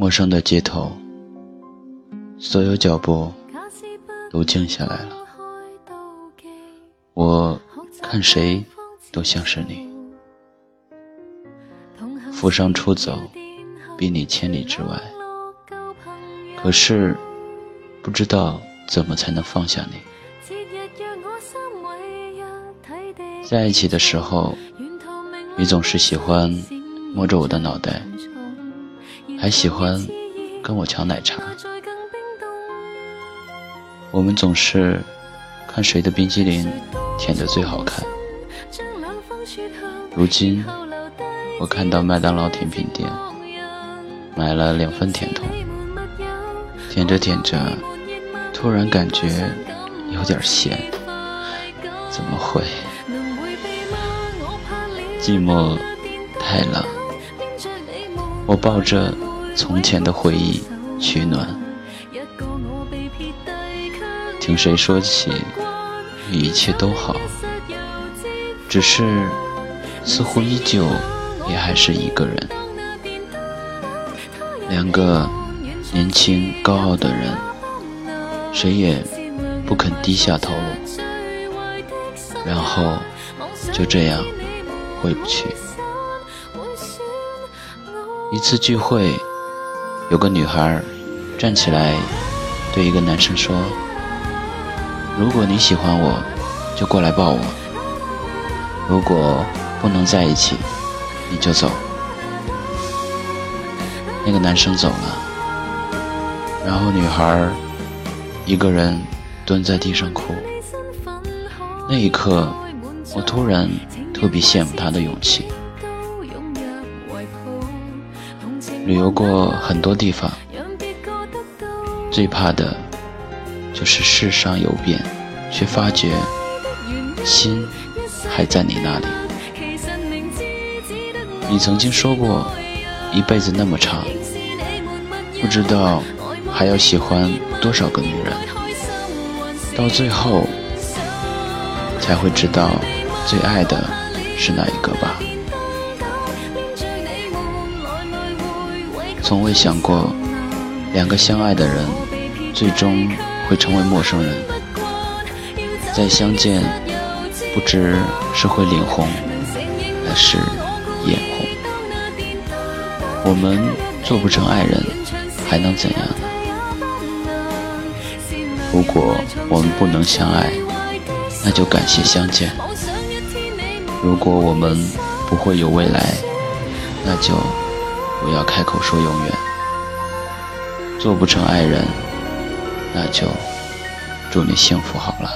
陌生的街头，所有脚步都静下来了。我看谁都像是你，浮生出走，比你千里之外。可是不知道怎么才能放下你。在一起的时候，你总是喜欢摸着我的脑袋。还喜欢跟我抢奶茶，我们总是看谁的冰激凌舔得最好看。如今我看到麦当劳甜品店买了两份甜筒，舔着舔着，突然感觉有点咸，怎么会？寂寞太冷，我抱着。从前的回忆取暖，听谁说起一切都好，只是似乎依旧也还是一个人。两个年轻高傲的人，谁也不肯低下头颅，然后就这样回不去。一次聚会。有个女孩站起来，对一个男生说：“如果你喜欢我，就过来抱我；如果不能在一起，你就走。”那个男生走了，然后女孩一个人蹲在地上哭。那一刻，我突然特别羡慕她的勇气。旅游过很多地方，最怕的就是世上有变，却发觉心还在你那里。你曾经说过，一辈子那么长，不知道还要喜欢多少个女人，到最后才会知道最爱的是哪一个吧。从未想过，两个相爱的人最终会成为陌生人。再相见，不知是会脸红还是眼红。我们做不成爱人，还能怎样？如果我们不能相爱，那就感谢相见。如果我们不会有未来，那就。不要开口说永远，做不成爱人，那就祝你幸福好了。